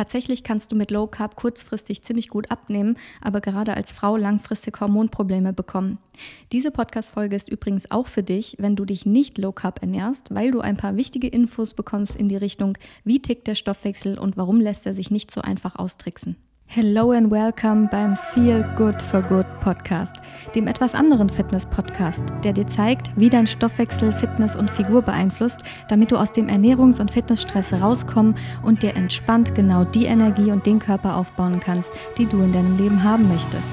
Tatsächlich kannst du mit Low Carb kurzfristig ziemlich gut abnehmen, aber gerade als Frau langfristig Hormonprobleme bekommen. Diese Podcast-Folge ist übrigens auch für dich, wenn du dich nicht Low Carb ernährst, weil du ein paar wichtige Infos bekommst in die Richtung, wie tickt der Stoffwechsel und warum lässt er sich nicht so einfach austricksen. Hello and welcome beim Feel Good for Good Podcast, dem etwas anderen Fitness-Podcast, der dir zeigt, wie dein Stoffwechsel Fitness und Figur beeinflusst, damit du aus dem Ernährungs- und Fitnessstress rauskommen und dir entspannt genau die Energie und den Körper aufbauen kannst, die du in deinem Leben haben möchtest.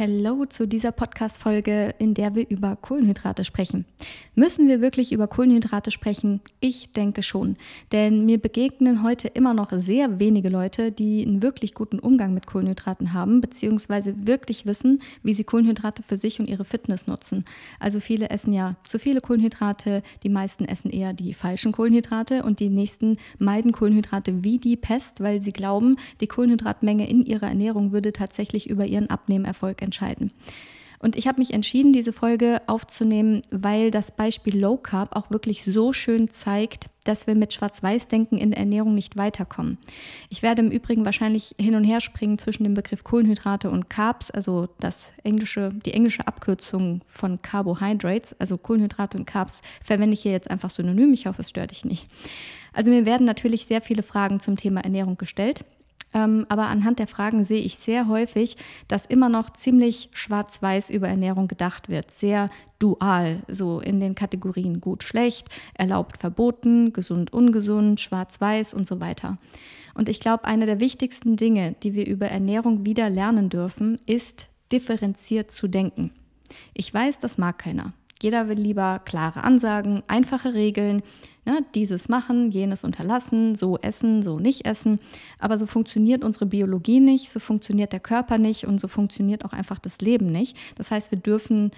Hallo zu dieser Podcast-Folge, in der wir über Kohlenhydrate sprechen. Müssen wir wirklich über Kohlenhydrate sprechen? Ich denke schon. Denn mir begegnen heute immer noch sehr wenige Leute, die einen wirklich guten Umgang mit Kohlenhydraten haben, beziehungsweise wirklich wissen, wie sie Kohlenhydrate für sich und ihre Fitness nutzen. Also viele essen ja zu viele Kohlenhydrate, die meisten essen eher die falschen Kohlenhydrate und die nächsten meiden Kohlenhydrate wie die Pest, weil sie glauben, die Kohlenhydratmenge in ihrer Ernährung würde tatsächlich über ihren Abnehmerfolg entscheiden entscheiden. Und ich habe mich entschieden, diese Folge aufzunehmen, weil das Beispiel Low Carb auch wirklich so schön zeigt, dass wir mit Schwarz-Weiß-Denken in der Ernährung nicht weiterkommen. Ich werde im Übrigen wahrscheinlich hin und her springen zwischen dem Begriff Kohlenhydrate und Carbs, also das englische, die englische Abkürzung von Carbohydrates, also Kohlenhydrate und Carbs, verwende ich hier jetzt einfach synonym. Ich hoffe, es stört dich nicht. Also mir werden natürlich sehr viele Fragen zum Thema Ernährung gestellt. Ähm, aber anhand der Fragen sehe ich sehr häufig, dass immer noch ziemlich schwarz-weiß über Ernährung gedacht wird. Sehr dual, so in den Kategorien gut, schlecht, erlaubt, verboten, gesund, ungesund, schwarz-weiß und so weiter. Und ich glaube, eine der wichtigsten Dinge, die wir über Ernährung wieder lernen dürfen, ist differenziert zu denken. Ich weiß, das mag keiner. Jeder will lieber klare Ansagen, einfache Regeln, Ne, dieses machen, jenes unterlassen, so essen, so nicht essen. Aber so funktioniert unsere Biologie nicht, so funktioniert der Körper nicht und so funktioniert auch einfach das Leben nicht. Das heißt, wir dürfen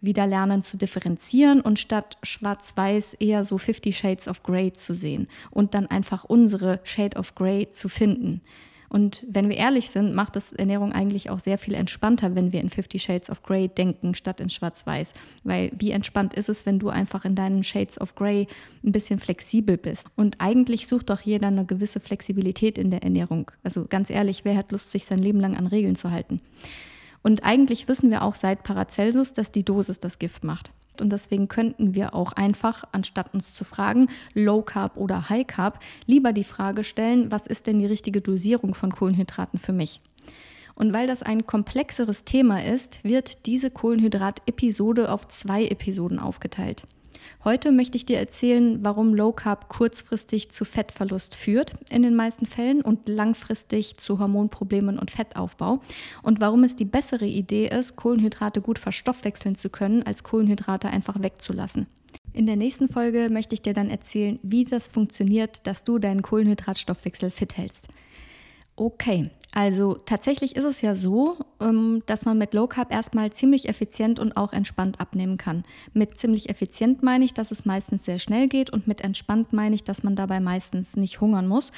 wieder lernen zu differenzieren und statt schwarz-weiß eher so 50 Shades of Grey zu sehen und dann einfach unsere Shade of Grey zu finden. Und wenn wir ehrlich sind, macht das Ernährung eigentlich auch sehr viel entspannter, wenn wir in Fifty Shades of Grey denken, statt in Schwarz-Weiß. Weil wie entspannt ist es, wenn du einfach in deinen Shades of Grey ein bisschen flexibel bist? Und eigentlich sucht doch jeder eine gewisse Flexibilität in der Ernährung. Also ganz ehrlich, wer hat Lust, sich sein Leben lang an Regeln zu halten? Und eigentlich wissen wir auch seit Paracelsus, dass die Dosis das Gift macht. Und deswegen könnten wir auch einfach, anstatt uns zu fragen, Low Carb oder High Carb, lieber die Frage stellen, was ist denn die richtige Dosierung von Kohlenhydraten für mich? Und weil das ein komplexeres Thema ist, wird diese Kohlenhydrat-Episode auf zwei Episoden aufgeteilt. Heute möchte ich dir erzählen, warum Low Carb kurzfristig zu Fettverlust führt in den meisten Fällen und langfristig zu Hormonproblemen und Fettaufbau und warum es die bessere Idee ist, Kohlenhydrate gut verstoffwechseln zu können, als Kohlenhydrate einfach wegzulassen. In der nächsten Folge möchte ich dir dann erzählen, wie das funktioniert, dass du deinen Kohlenhydratstoffwechsel fit hältst. Okay, also tatsächlich ist es ja so, ähm, dass man mit Low Carb erstmal ziemlich effizient und auch entspannt abnehmen kann. Mit ziemlich effizient meine ich, dass es meistens sehr schnell geht und mit entspannt meine ich, dass man dabei meistens nicht hungern muss.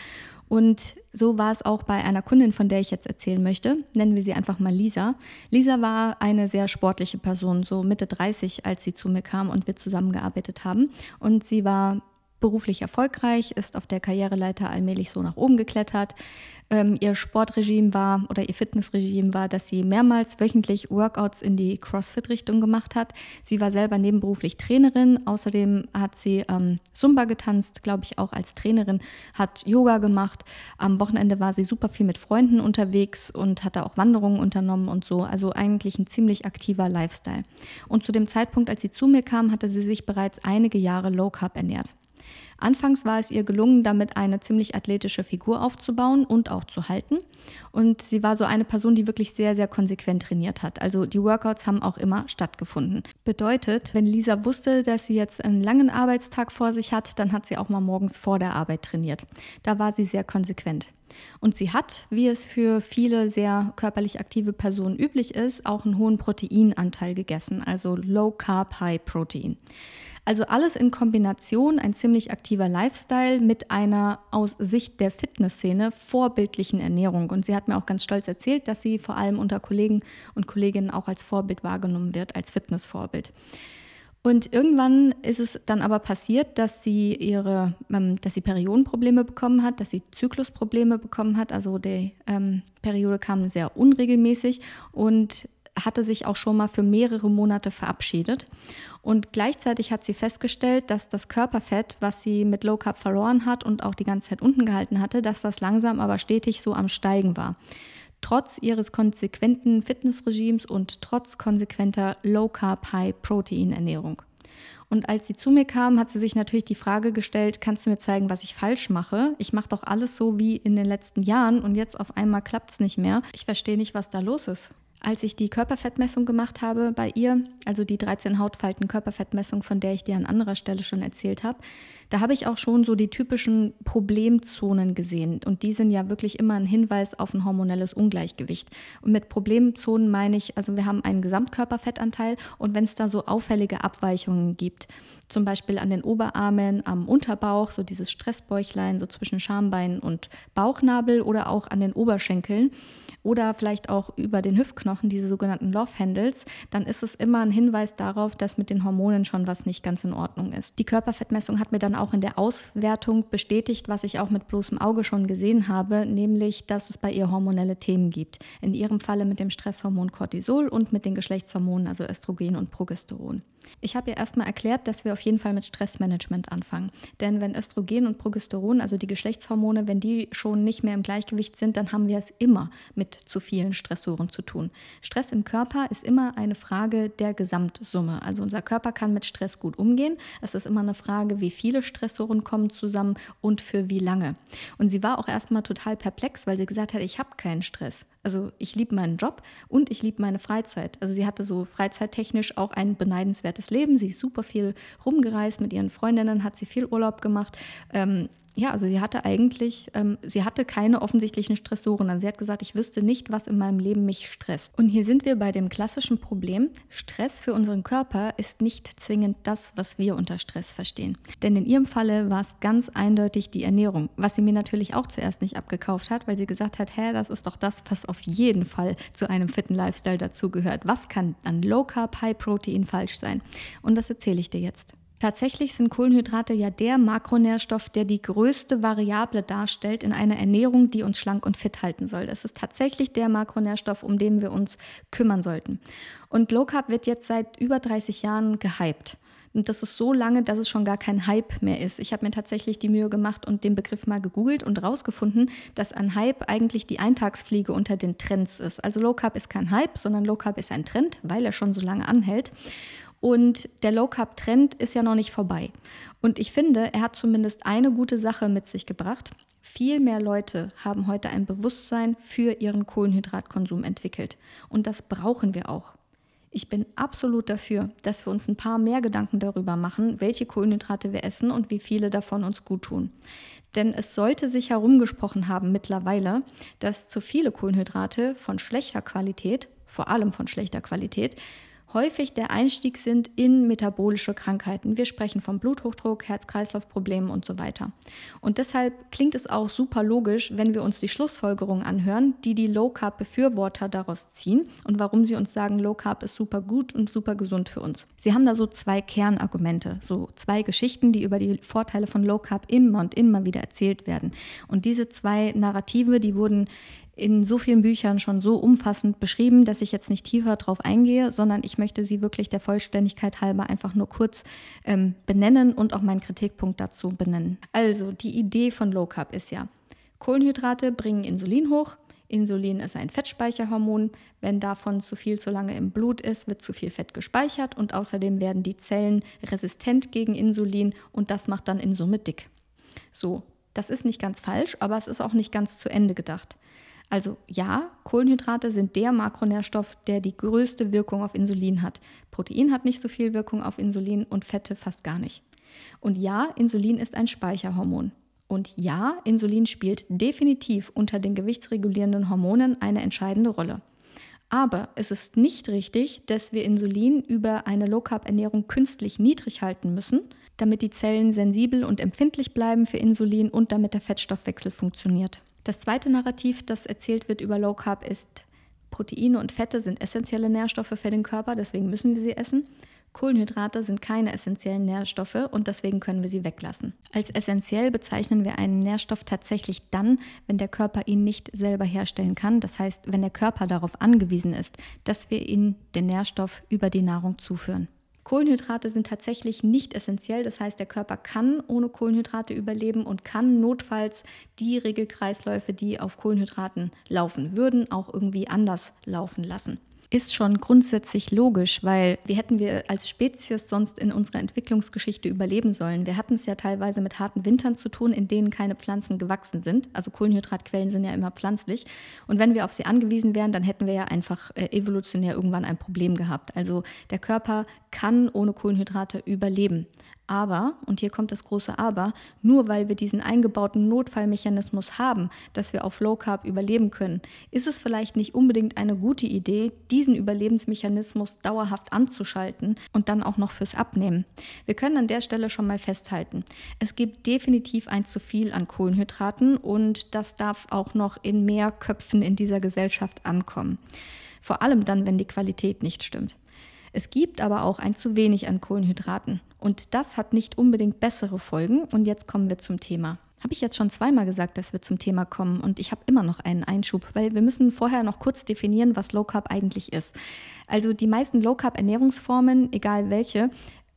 Und so war es auch bei einer Kundin, von der ich jetzt erzählen möchte. Nennen wir sie einfach mal Lisa. Lisa war eine sehr sportliche Person, so Mitte 30, als sie zu mir kam und wir zusammengearbeitet haben. Und sie war beruflich erfolgreich, ist auf der Karriereleiter allmählich so nach oben geklettert. Ähm, ihr Sportregime war oder ihr Fitnessregime war, dass sie mehrmals wöchentlich Workouts in die CrossFit-Richtung gemacht hat. Sie war selber nebenberuflich Trainerin. Außerdem hat sie ähm, Zumba getanzt, glaube ich, auch als Trainerin, hat Yoga gemacht. Am Wochenende war sie super viel mit Freunden unterwegs und hatte auch Wanderungen unternommen und so. Also eigentlich ein ziemlich aktiver Lifestyle. Und zu dem Zeitpunkt, als sie zu mir kam, hatte sie sich bereits einige Jahre Low Carb ernährt. Anfangs war es ihr gelungen, damit eine ziemlich athletische Figur aufzubauen und auch zu halten. Und sie war so eine Person, die wirklich sehr, sehr konsequent trainiert hat. Also die Workouts haben auch immer stattgefunden. Bedeutet, wenn Lisa wusste, dass sie jetzt einen langen Arbeitstag vor sich hat, dann hat sie auch mal morgens vor der Arbeit trainiert. Da war sie sehr konsequent. Und sie hat, wie es für viele sehr körperlich aktive Personen üblich ist, auch einen hohen Proteinanteil gegessen, also Low Carb, High Protein. Also alles in Kombination, ein ziemlich aktiver Lifestyle mit einer aus Sicht der Fitnessszene vorbildlichen Ernährung. Und sie hat mir auch ganz stolz erzählt, dass sie vor allem unter Kollegen und Kolleginnen auch als Vorbild wahrgenommen wird, als Fitnessvorbild. Und irgendwann ist es dann aber passiert, dass sie ihre, ähm, dass sie Periodenprobleme bekommen hat, dass sie Zyklusprobleme bekommen hat. Also die ähm, Periode kam sehr unregelmäßig und hatte sich auch schon mal für mehrere Monate verabschiedet. Und gleichzeitig hat sie festgestellt, dass das Körperfett, was sie mit Low Carb verloren hat und auch die ganze Zeit unten gehalten hatte, dass das langsam aber stetig so am Steigen war trotz ihres konsequenten Fitnessregimes und trotz konsequenter Low-Carb, High-Protein-Ernährung. Und als sie zu mir kam, hat sie sich natürlich die Frage gestellt, kannst du mir zeigen, was ich falsch mache? Ich mache doch alles so wie in den letzten Jahren und jetzt auf einmal klappt es nicht mehr. Ich verstehe nicht, was da los ist als ich die Körperfettmessung gemacht habe bei ihr, also die 13 Hautfalten Körperfettmessung, von der ich dir an anderer Stelle schon erzählt habe, da habe ich auch schon so die typischen Problemzonen gesehen. Und die sind ja wirklich immer ein Hinweis auf ein hormonelles Ungleichgewicht. Und mit Problemzonen meine ich, also wir haben einen Gesamtkörperfettanteil und wenn es da so auffällige Abweichungen gibt, zum Beispiel an den Oberarmen, am Unterbauch, so dieses Stressbäuchlein, so zwischen Schambein und Bauchnabel oder auch an den Oberschenkeln oder vielleicht auch über den Hüftknochen, diese sogenannten Love Handles, dann ist es immer ein Hinweis darauf, dass mit den Hormonen schon was nicht ganz in Ordnung ist. Die Körperfettmessung hat mir dann auch in der Auswertung bestätigt, was ich auch mit bloßem Auge schon gesehen habe, nämlich, dass es bei ihr hormonelle Themen gibt. In ihrem Falle mit dem Stresshormon Cortisol und mit den Geschlechtshormonen, also Östrogen und Progesteron. Ich habe ihr erstmal erklärt, dass wir auf jeden Fall mit Stressmanagement anfangen. Denn wenn Östrogen und Progesteron, also die Geschlechtshormone, wenn die schon nicht mehr im Gleichgewicht sind, dann haben wir es immer mit zu vielen Stressoren zu tun. Stress im Körper ist immer eine Frage der Gesamtsumme. Also unser Körper kann mit Stress gut umgehen. Es ist immer eine Frage, wie viele Stressoren kommen zusammen und für wie lange. Und sie war auch erstmal total perplex, weil sie gesagt hat, ich habe keinen Stress. Also ich liebe meinen Job und ich liebe meine Freizeit. Also sie hatte so freizeittechnisch auch ein beneidenswertes Leben. Sie ist super viel rumgereist mit ihren Freundinnen, hat sie viel Urlaub gemacht. Ähm, ja, also sie hatte eigentlich, ähm, sie hatte keine offensichtlichen Stressoren. Also sie hat gesagt, ich wüsste nicht, was in meinem Leben mich stresst. Und hier sind wir bei dem klassischen Problem. Stress für unseren Körper ist nicht zwingend das, was wir unter Stress verstehen. Denn in ihrem Falle war es ganz eindeutig die Ernährung, was sie mir natürlich auch zuerst nicht abgekauft hat, weil sie gesagt hat, hä, das ist doch das, was auf jeden Fall zu einem fitten Lifestyle dazugehört. Was kann an Low Carb, High Protein falsch sein? Und das erzähle ich dir jetzt. Tatsächlich sind Kohlenhydrate ja der Makronährstoff, der die größte Variable darstellt in einer Ernährung, die uns schlank und fit halten soll. Das ist tatsächlich der Makronährstoff, um den wir uns kümmern sollten. Und Low Carb wird jetzt seit über 30 Jahren gehypt. Und das ist so lange, dass es schon gar kein Hype mehr ist. Ich habe mir tatsächlich die Mühe gemacht und den Begriff mal gegoogelt und rausgefunden, dass ein Hype eigentlich die Eintagsfliege unter den Trends ist. Also Low Carb ist kein Hype, sondern Low Carb ist ein Trend, weil er schon so lange anhält. Und der Low Carb Trend ist ja noch nicht vorbei. Und ich finde, er hat zumindest eine gute Sache mit sich gebracht. Viel mehr Leute haben heute ein Bewusstsein für ihren Kohlenhydratkonsum entwickelt. Und das brauchen wir auch. Ich bin absolut dafür, dass wir uns ein paar mehr Gedanken darüber machen, welche Kohlenhydrate wir essen und wie viele davon uns gut tun. Denn es sollte sich herumgesprochen haben mittlerweile, dass zu viele Kohlenhydrate von schlechter Qualität, vor allem von schlechter Qualität, häufig der Einstieg sind in metabolische Krankheiten. Wir sprechen von Bluthochdruck, Herz-Kreislauf-Problemen und so weiter. Und deshalb klingt es auch super logisch, wenn wir uns die Schlussfolgerungen anhören, die die Low-Carb-Befürworter daraus ziehen und warum sie uns sagen, Low-Carb ist super gut und super gesund für uns. Sie haben da so zwei Kernargumente, so zwei Geschichten, die über die Vorteile von Low-Carb immer und immer wieder erzählt werden. Und diese zwei Narrative, die wurden in so vielen Büchern schon so umfassend beschrieben, dass ich jetzt nicht tiefer darauf eingehe, sondern ich möchte sie wirklich der Vollständigkeit halber einfach nur kurz ähm, benennen und auch meinen Kritikpunkt dazu benennen. Also die Idee von Low Carb ist ja, Kohlenhydrate bringen Insulin hoch. Insulin ist ein Fettspeicherhormon. Wenn davon zu viel zu lange im Blut ist, wird zu viel Fett gespeichert und außerdem werden die Zellen resistent gegen Insulin und das macht dann in Summe dick. So, das ist nicht ganz falsch, aber es ist auch nicht ganz zu Ende gedacht. Also ja, Kohlenhydrate sind der Makronährstoff, der die größte Wirkung auf Insulin hat. Protein hat nicht so viel Wirkung auf Insulin und Fette fast gar nicht. Und ja, Insulin ist ein Speicherhormon. Und ja, Insulin spielt definitiv unter den gewichtsregulierenden Hormonen eine entscheidende Rolle. Aber es ist nicht richtig, dass wir Insulin über eine Low-Carb-Ernährung künstlich niedrig halten müssen, damit die Zellen sensibel und empfindlich bleiben für Insulin und damit der Fettstoffwechsel funktioniert. Das zweite Narrativ, das erzählt wird über Low Carb, ist, Proteine und Fette sind essentielle Nährstoffe für den Körper, deswegen müssen wir sie essen. Kohlenhydrate sind keine essentiellen Nährstoffe und deswegen können wir sie weglassen. Als essentiell bezeichnen wir einen Nährstoff tatsächlich dann, wenn der Körper ihn nicht selber herstellen kann. Das heißt, wenn der Körper darauf angewiesen ist, dass wir ihm den Nährstoff über die Nahrung zuführen. Kohlenhydrate sind tatsächlich nicht essentiell. Das heißt, der Körper kann ohne Kohlenhydrate überleben und kann notfalls die Regelkreisläufe, die auf Kohlenhydraten laufen würden, auch irgendwie anders laufen lassen ist schon grundsätzlich logisch, weil wie hätten wir als Spezies sonst in unserer Entwicklungsgeschichte überleben sollen? Wir hatten es ja teilweise mit harten Wintern zu tun, in denen keine Pflanzen gewachsen sind. Also Kohlenhydratquellen sind ja immer pflanzlich. Und wenn wir auf sie angewiesen wären, dann hätten wir ja einfach äh, evolutionär irgendwann ein Problem gehabt. Also der Körper kann ohne Kohlenhydrate überleben. Aber, und hier kommt das große Aber, nur weil wir diesen eingebauten Notfallmechanismus haben, dass wir auf Low Carb überleben können, ist es vielleicht nicht unbedingt eine gute Idee, diesen Überlebensmechanismus dauerhaft anzuschalten und dann auch noch fürs Abnehmen. Wir können an der Stelle schon mal festhalten, es gibt definitiv ein zu viel an Kohlenhydraten und das darf auch noch in mehr Köpfen in dieser Gesellschaft ankommen. Vor allem dann, wenn die Qualität nicht stimmt. Es gibt aber auch ein zu wenig an Kohlenhydraten. Und das hat nicht unbedingt bessere Folgen. Und jetzt kommen wir zum Thema. Habe ich jetzt schon zweimal gesagt, dass wir zum Thema kommen und ich habe immer noch einen Einschub, weil wir müssen vorher noch kurz definieren, was Low Carb eigentlich ist. Also die meisten Low Carb Ernährungsformen, egal welche,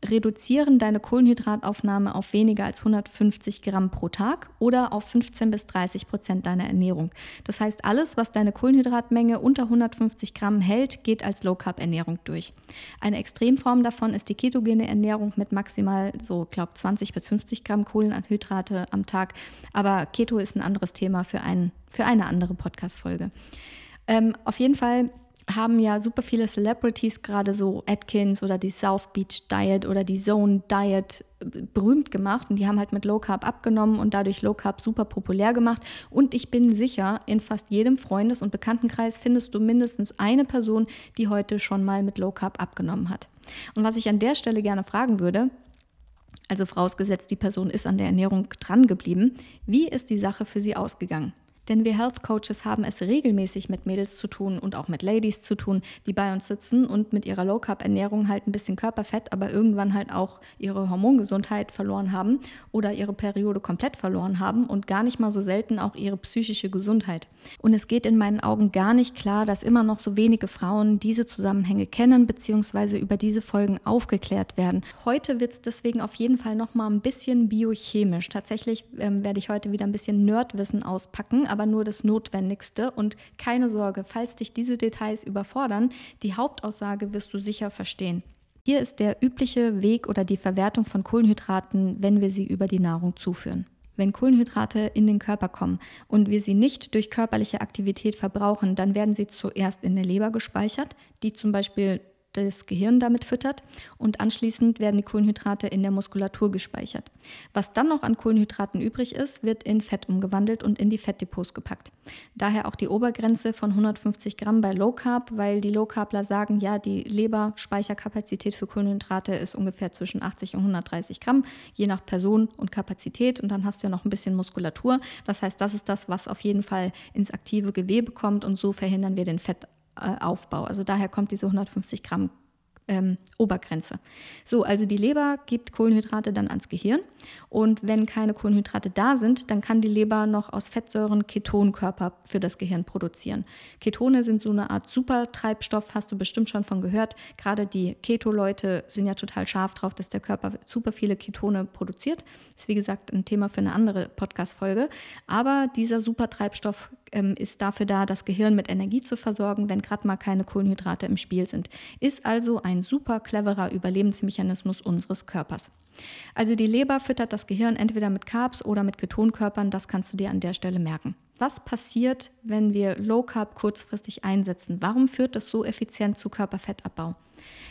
reduzieren deine Kohlenhydrataufnahme auf weniger als 150 Gramm pro Tag oder auf 15 bis 30 Prozent deiner Ernährung. Das heißt, alles, was deine Kohlenhydratmenge unter 150 Gramm hält, geht als Low Carb Ernährung durch. Eine Extremform davon ist die ketogene Ernährung mit maximal so, glaube 20 bis 50 Gramm Kohlenhydrate am Tag. Aber Keto ist ein anderes Thema für, ein, für eine andere Podcast-Folge. Ähm, auf jeden Fall haben ja super viele Celebrities, gerade so Atkins oder die South Beach Diet oder die Zone Diet äh, berühmt gemacht und die haben halt mit Low Carb abgenommen und dadurch Low Carb super populär gemacht. Und ich bin sicher, in fast jedem Freundes- und Bekanntenkreis findest du mindestens eine Person, die heute schon mal mit Low Carb abgenommen hat. Und was ich an der Stelle gerne fragen würde, also vorausgesetzt, die Person ist an der Ernährung dran geblieben, wie ist die Sache für sie ausgegangen? Denn wir Health Coaches haben es regelmäßig mit Mädels zu tun und auch mit Ladies zu tun, die bei uns sitzen und mit ihrer Low Carb Ernährung halt ein bisschen Körperfett, aber irgendwann halt auch ihre Hormongesundheit verloren haben oder ihre Periode komplett verloren haben und gar nicht mal so selten auch ihre psychische Gesundheit. Und es geht in meinen Augen gar nicht klar, dass immer noch so wenige Frauen diese Zusammenhänge kennen bzw. über diese Folgen aufgeklärt werden. Heute wird es deswegen auf jeden Fall noch mal ein bisschen biochemisch. Tatsächlich ähm, werde ich heute wieder ein bisschen Nerdwissen auspacken, aber nur das Notwendigste. Und keine Sorge, falls dich diese Details überfordern, die Hauptaussage wirst du sicher verstehen. Hier ist der übliche Weg oder die Verwertung von Kohlenhydraten, wenn wir sie über die Nahrung zuführen. Wenn Kohlenhydrate in den Körper kommen und wir sie nicht durch körperliche Aktivität verbrauchen, dann werden sie zuerst in der Leber gespeichert, die zum Beispiel das Gehirn damit füttert und anschließend werden die Kohlenhydrate in der Muskulatur gespeichert. Was dann noch an Kohlenhydraten übrig ist, wird in Fett umgewandelt und in die Fettdepots gepackt. Daher auch die Obergrenze von 150 Gramm bei Low Carb, weil die Low Carbler sagen, ja, die Leberspeicherkapazität für Kohlenhydrate ist ungefähr zwischen 80 und 130 Gramm, je nach Person und Kapazität. Und dann hast du ja noch ein bisschen Muskulatur. Das heißt, das ist das, was auf jeden Fall ins aktive Gewebe kommt und so verhindern wir den Fett äh, Aufbau. Also daher kommt diese 150 Gramm ähm, Obergrenze. So, also die Leber gibt Kohlenhydrate dann ans Gehirn und wenn keine Kohlenhydrate da sind, dann kann die Leber noch aus Fettsäuren Ketonkörper für das Gehirn produzieren. Ketone sind so eine Art Supertreibstoff, hast du bestimmt schon von gehört. Gerade die Keto-Leute sind ja total scharf drauf, dass der Körper super viele Ketone produziert. Ist wie gesagt ein Thema für eine andere Podcast-Folge. Aber dieser Supertreibstoff ähm, ist dafür da, das Gehirn mit Energie zu versorgen, wenn gerade mal keine Kohlenhydrate im Spiel sind. Ist also ein super cleverer Überlebensmechanismus unseres Körpers. Also die Leber füttert das Gehirn entweder mit Carbs oder mit Ketonkörpern, das kannst du dir an der Stelle merken. Was passiert, wenn wir Low Carb kurzfristig einsetzen? Warum führt das so effizient zu Körperfettabbau?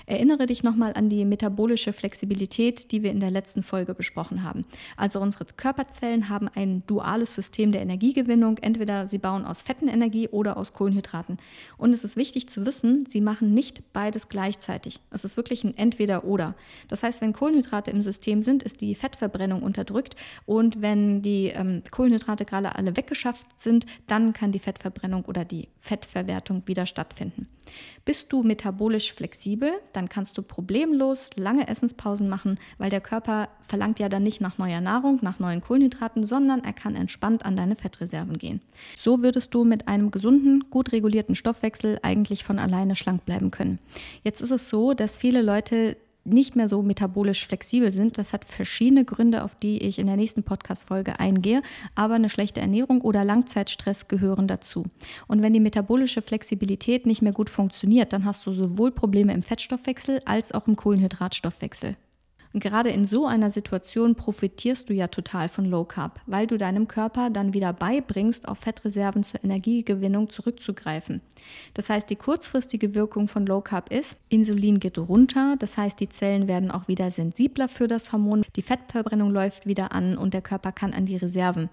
Erinnere dich nochmal an die metabolische Flexibilität, die wir in der letzten Folge besprochen haben. Also unsere Körperzellen haben ein duales System der Energiegewinnung. Entweder sie bauen aus Fettenenergie oder aus Kohlenhydraten. Und es ist wichtig zu wissen, sie machen nicht beides gleichzeitig. Es ist wirklich ein Entweder-Oder. Das heißt, wenn Kohlenhydrate im System sind, ist die Fettverbrennung unterdrückt. Und wenn die ähm, Kohlenhydrate gerade alle weggeschafft sind, dann kann die Fettverbrennung oder die Fettverwertung wieder stattfinden. Bist du metabolisch flexibel, dann kannst du problemlos lange Essenspausen machen, weil der Körper verlangt ja dann nicht nach neuer Nahrung, nach neuen Kohlenhydraten, sondern er kann entspannt an deine Fettreserven gehen. So würdest du mit einem gesunden, gut regulierten Stoffwechsel eigentlich von alleine schlank bleiben können. Jetzt ist es so, dass viele Leute nicht mehr so metabolisch flexibel sind. Das hat verschiedene Gründe, auf die ich in der nächsten Podcast-Folge eingehe. Aber eine schlechte Ernährung oder Langzeitstress gehören dazu. Und wenn die metabolische Flexibilität nicht mehr gut funktioniert, dann hast du sowohl Probleme im Fettstoffwechsel als auch im Kohlenhydratstoffwechsel. Und gerade in so einer Situation profitierst du ja total von Low Carb, weil du deinem Körper dann wieder beibringst, auf Fettreserven zur Energiegewinnung zurückzugreifen. Das heißt, die kurzfristige Wirkung von Low Carb ist, Insulin geht runter, das heißt, die Zellen werden auch wieder sensibler für das Hormon, die Fettverbrennung läuft wieder an und der Körper kann an die Reserven.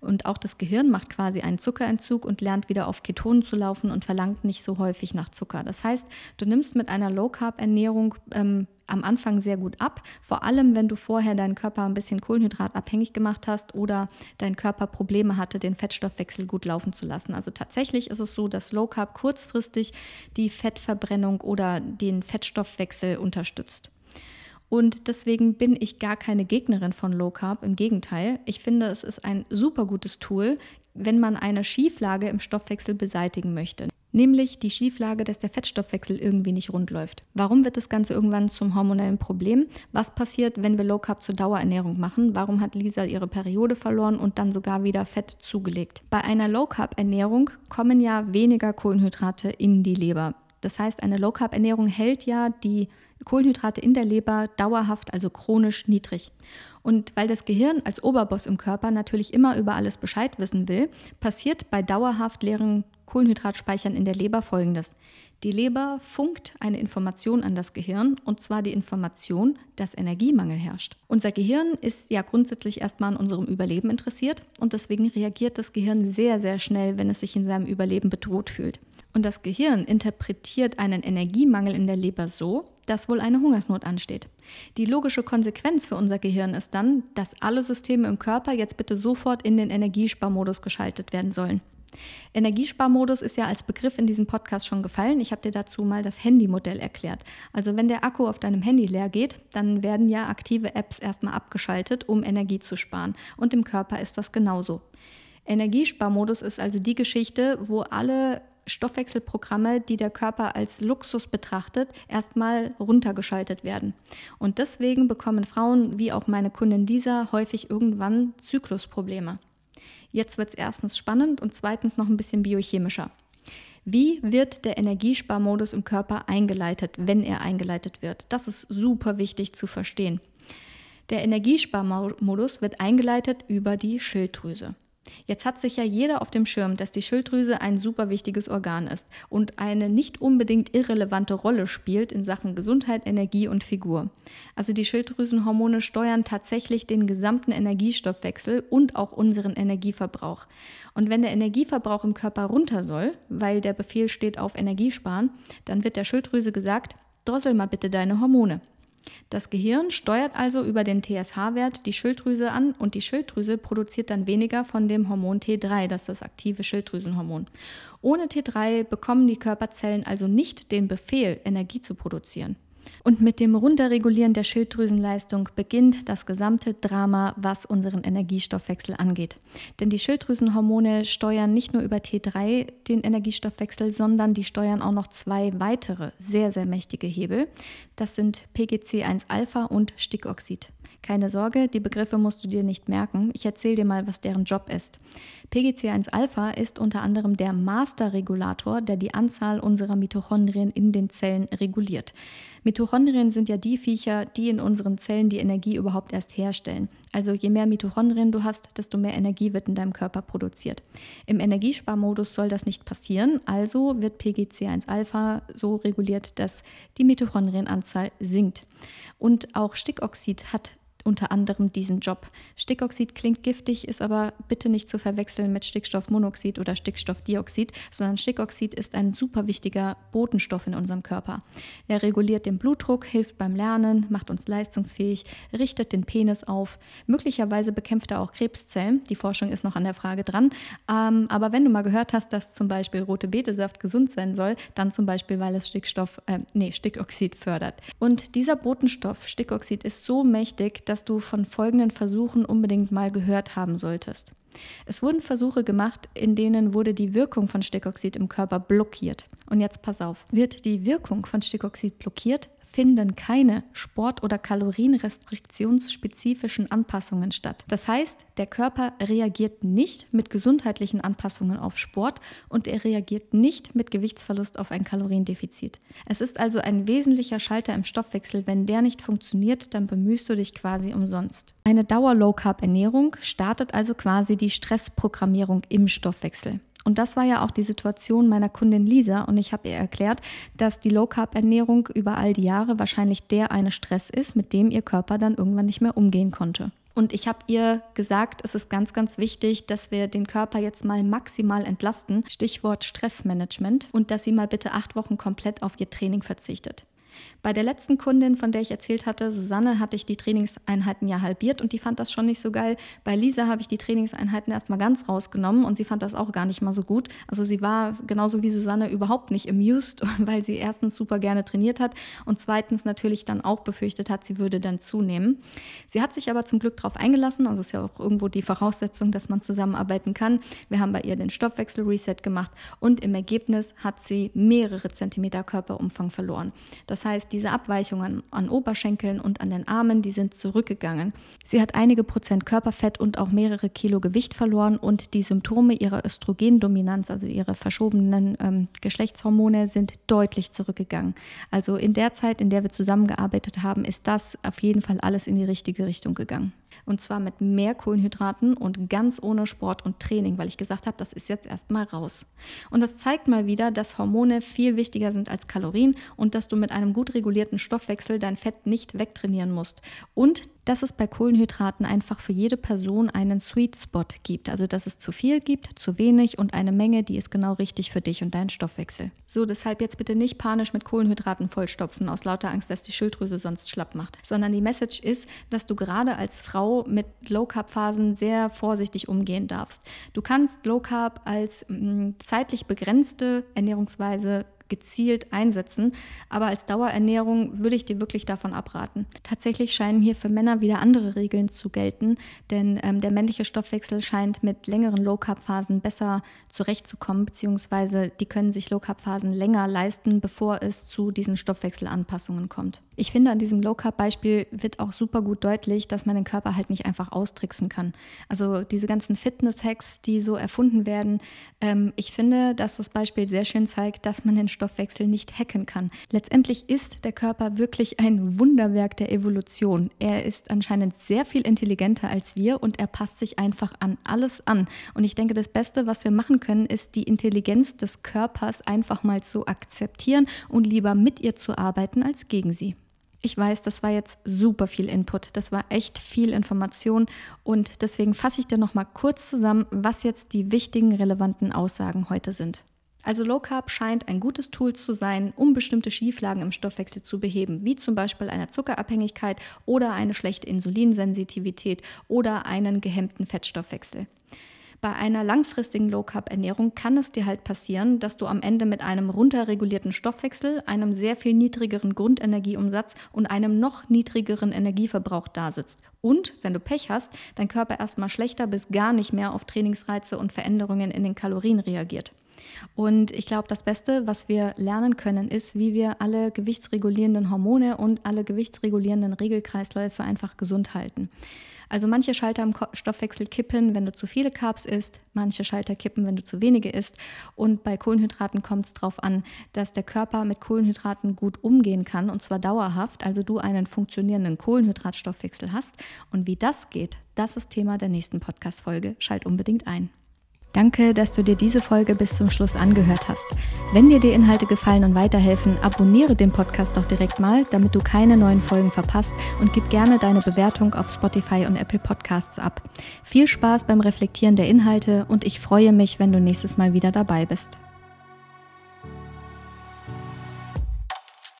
Und auch das Gehirn macht quasi einen Zuckerentzug und lernt wieder auf Ketonen zu laufen und verlangt nicht so häufig nach Zucker. Das heißt, du nimmst mit einer Low Carb Ernährung ähm, am Anfang sehr gut ab. Vor allem, wenn du vorher deinen Körper ein bisschen kohlenhydratabhängig gemacht hast oder dein Körper Probleme hatte, den Fettstoffwechsel gut laufen zu lassen. Also tatsächlich ist es so, dass Low Carb kurzfristig die Fettverbrennung oder den Fettstoffwechsel unterstützt. Und deswegen bin ich gar keine Gegnerin von Low Carb. Im Gegenteil, ich finde, es ist ein super gutes Tool, wenn man eine Schieflage im Stoffwechsel beseitigen möchte nämlich die Schieflage, dass der Fettstoffwechsel irgendwie nicht rund läuft. Warum wird das Ganze irgendwann zum hormonellen Problem? Was passiert, wenn wir Low Carb zur Dauerernährung machen? Warum hat Lisa ihre Periode verloren und dann sogar wieder Fett zugelegt? Bei einer Low Carb Ernährung kommen ja weniger Kohlenhydrate in die Leber. Das heißt, eine Low Carb Ernährung hält ja die Kohlenhydrate in der Leber dauerhaft, also chronisch niedrig. Und weil das Gehirn als Oberboss im Körper natürlich immer über alles Bescheid wissen will, passiert bei dauerhaft leeren Kohlenhydratspeichern in der Leber folgendes. Die Leber funkt eine Information an das Gehirn und zwar die Information, dass Energiemangel herrscht. Unser Gehirn ist ja grundsätzlich erstmal an unserem Überleben interessiert und deswegen reagiert das Gehirn sehr, sehr schnell, wenn es sich in seinem Überleben bedroht fühlt. Und das Gehirn interpretiert einen Energiemangel in der Leber so, dass wohl eine Hungersnot ansteht. Die logische Konsequenz für unser Gehirn ist dann, dass alle Systeme im Körper jetzt bitte sofort in den Energiesparmodus geschaltet werden sollen. Energiesparmodus ist ja als Begriff in diesem Podcast schon gefallen. Ich habe dir dazu mal das Handymodell erklärt. Also wenn der Akku auf deinem Handy leer geht, dann werden ja aktive Apps erstmal abgeschaltet, um Energie zu sparen. Und im Körper ist das genauso. Energiesparmodus ist also die Geschichte, wo alle Stoffwechselprogramme, die der Körper als Luxus betrachtet, erstmal runtergeschaltet werden. Und deswegen bekommen Frauen, wie auch meine Kundin dieser, häufig irgendwann Zyklusprobleme. Jetzt wird es erstens spannend und zweitens noch ein bisschen biochemischer. Wie wird der Energiesparmodus im Körper eingeleitet, wenn er eingeleitet wird? Das ist super wichtig zu verstehen. Der Energiesparmodus wird eingeleitet über die Schilddrüse. Jetzt hat sich ja jeder auf dem Schirm, dass die Schilddrüse ein super wichtiges Organ ist und eine nicht unbedingt irrelevante Rolle spielt in Sachen Gesundheit, Energie und Figur. Also die Schilddrüsenhormone steuern tatsächlich den gesamten Energiestoffwechsel und auch unseren Energieverbrauch. Und wenn der Energieverbrauch im Körper runter soll, weil der Befehl steht auf Energiesparen, dann wird der Schilddrüse gesagt, drossel mal bitte deine Hormone. Das Gehirn steuert also über den TSH-Wert die Schilddrüse an und die Schilddrüse produziert dann weniger von dem Hormon T3, das ist das aktive Schilddrüsenhormon. Ohne T3 bekommen die Körperzellen also nicht den Befehl, Energie zu produzieren. Und mit dem Runterregulieren der Schilddrüsenleistung beginnt das gesamte Drama, was unseren Energiestoffwechsel angeht. Denn die Schilddrüsenhormone steuern nicht nur über T3 den Energiestoffwechsel, sondern die steuern auch noch zwei weitere sehr, sehr mächtige Hebel. Das sind PGC1-Alpha und Stickoxid. Keine Sorge, die Begriffe musst du dir nicht merken. Ich erzähle dir mal, was deren Job ist. PGC1-Alpha ist unter anderem der Masterregulator, der die Anzahl unserer Mitochondrien in den Zellen reguliert. Mitochondrien sind ja die Viecher, die in unseren Zellen die Energie überhaupt erst herstellen. Also je mehr Mitochondrien du hast, desto mehr Energie wird in deinem Körper produziert. Im Energiesparmodus soll das nicht passieren, also wird PGC1-Alpha so reguliert, dass die Mitochondrienanzahl sinkt. Und auch Stickoxid hat unter anderem diesen Job. Stickoxid klingt giftig, ist aber bitte nicht zu verwechseln mit Stickstoffmonoxid oder Stickstoffdioxid, sondern Stickoxid ist ein super wichtiger Botenstoff in unserem Körper. Er reguliert den Blutdruck, hilft beim Lernen, macht uns leistungsfähig, richtet den Penis auf. Möglicherweise bekämpft er auch Krebszellen. Die Forschung ist noch an der Frage dran. Ähm, aber wenn du mal gehört hast, dass zum Beispiel rote Betesaft gesund sein soll, dann zum Beispiel, weil es Stickstoff, äh, nee, Stickoxid fördert. Und dieser Botenstoff, Stickoxid, ist so mächtig, dass dass du von folgenden Versuchen unbedingt mal gehört haben solltest. Es wurden Versuche gemacht, in denen wurde die Wirkung von Stickoxid im Körper blockiert. Und jetzt pass auf, wird die Wirkung von Stickoxid blockiert, finden keine Sport- oder Kalorienrestriktionsspezifischen Anpassungen statt. Das heißt, der Körper reagiert nicht mit gesundheitlichen Anpassungen auf Sport und er reagiert nicht mit Gewichtsverlust auf ein Kaloriendefizit. Es ist also ein wesentlicher Schalter im Stoffwechsel. Wenn der nicht funktioniert, dann bemühst du dich quasi umsonst. Eine Dauer-Low-Carb-Ernährung startet also quasi die Stressprogrammierung im Stoffwechsel. Und das war ja auch die Situation meiner Kundin Lisa. Und ich habe ihr erklärt, dass die Low-Carb-Ernährung über all die Jahre wahrscheinlich der eine Stress ist, mit dem ihr Körper dann irgendwann nicht mehr umgehen konnte. Und ich habe ihr gesagt, es ist ganz, ganz wichtig, dass wir den Körper jetzt mal maximal entlasten. Stichwort Stressmanagement. Und dass sie mal bitte acht Wochen komplett auf ihr Training verzichtet. Bei der letzten Kundin, von der ich erzählt hatte, Susanne, hatte ich die Trainingseinheiten ja halbiert und die fand das schon nicht so geil. Bei Lisa habe ich die Trainingseinheiten erstmal ganz rausgenommen und sie fand das auch gar nicht mal so gut. Also sie war genauso wie Susanne überhaupt nicht amused, weil sie erstens super gerne trainiert hat und zweitens natürlich dann auch befürchtet hat, sie würde dann zunehmen. Sie hat sich aber zum Glück darauf eingelassen, also ist ja auch irgendwo die Voraussetzung, dass man zusammenarbeiten kann. Wir haben bei ihr den Stoffwechsel-Reset gemacht und im Ergebnis hat sie mehrere Zentimeter Körperumfang verloren. Das heißt, diese Abweichungen an Oberschenkeln und an den Armen, die sind zurückgegangen. Sie hat einige Prozent Körperfett und auch mehrere Kilo Gewicht verloren und die Symptome ihrer Östrogendominanz, also ihre verschobenen ähm, Geschlechtshormone, sind deutlich zurückgegangen. Also in der Zeit, in der wir zusammengearbeitet haben, ist das auf jeden Fall alles in die richtige Richtung gegangen. Und zwar mit mehr Kohlenhydraten und ganz ohne Sport und Training, weil ich gesagt habe, das ist jetzt erstmal raus. Und das zeigt mal wieder, dass Hormone viel wichtiger sind als Kalorien und dass du mit einem gut regulierten Stoffwechsel dein Fett nicht wegtrainieren musst. Und dass es bei Kohlenhydraten einfach für jede Person einen Sweet Spot gibt. Also dass es zu viel gibt, zu wenig und eine Menge, die ist genau richtig für dich und deinen Stoffwechsel. So, deshalb jetzt bitte nicht panisch mit Kohlenhydraten vollstopfen, aus lauter Angst, dass die Schilddrüse sonst schlapp macht. Sondern die Message ist, dass du gerade als Frau mit Low Carb Phasen sehr vorsichtig umgehen darfst. Du kannst Low Carb als mm, zeitlich begrenzte Ernährungsweise gezielt einsetzen. Aber als Dauerernährung würde ich dir wirklich davon abraten. Tatsächlich scheinen hier für Männer wieder andere Regeln zu gelten, denn ähm, der männliche Stoffwechsel scheint mit längeren Low-Carb-Phasen besser zurechtzukommen, beziehungsweise die können sich Low-Carb-Phasen länger leisten, bevor es zu diesen Stoffwechselanpassungen kommt. Ich finde, an diesem Low-Carb-Beispiel wird auch super gut deutlich, dass man den Körper halt nicht einfach austricksen kann. Also diese ganzen Fitness-Hacks, die so erfunden werden, ähm, ich finde, dass das Beispiel sehr schön zeigt, dass man den Stoffwechsel nicht hacken kann. Letztendlich ist der Körper wirklich ein Wunderwerk der Evolution. Er ist anscheinend sehr viel intelligenter als wir und er passt sich einfach an alles an. Und ich denke, das Beste, was wir machen können, ist die Intelligenz des Körpers einfach mal zu akzeptieren und lieber mit ihr zu arbeiten als gegen sie. Ich weiß, das war jetzt super viel Input, das war echt viel Information und deswegen fasse ich dir noch mal kurz zusammen, was jetzt die wichtigen relevanten Aussagen heute sind. Also Low Carb scheint ein gutes Tool zu sein, um bestimmte Schieflagen im Stoffwechsel zu beheben, wie zum Beispiel eine Zuckerabhängigkeit oder eine schlechte Insulinsensitivität oder einen gehemmten Fettstoffwechsel. Bei einer langfristigen Low-Carb-Ernährung kann es dir halt passieren, dass du am Ende mit einem runterregulierten Stoffwechsel, einem sehr viel niedrigeren Grundenergieumsatz und einem noch niedrigeren Energieverbrauch dasitzt. Und, wenn du Pech hast, dein Körper erstmal schlechter bis gar nicht mehr auf Trainingsreize und Veränderungen in den Kalorien reagiert. Und ich glaube, das Beste, was wir lernen können, ist, wie wir alle gewichtsregulierenden Hormone und alle gewichtsregulierenden Regelkreisläufe einfach gesund halten. Also manche Schalter im Stoffwechsel kippen, wenn du zu viele Carbs isst, manche Schalter kippen, wenn du zu wenige isst. Und bei Kohlenhydraten kommt es darauf an, dass der Körper mit Kohlenhydraten gut umgehen kann und zwar dauerhaft, also du einen funktionierenden Kohlenhydratstoffwechsel hast. Und wie das geht, das ist Thema der nächsten Podcast-Folge. Schalt unbedingt ein. Danke, dass du dir diese Folge bis zum Schluss angehört hast. Wenn dir die Inhalte gefallen und weiterhelfen, abonniere den Podcast doch direkt mal, damit du keine neuen Folgen verpasst und gib gerne deine Bewertung auf Spotify und Apple Podcasts ab. Viel Spaß beim Reflektieren der Inhalte und ich freue mich, wenn du nächstes Mal wieder dabei bist.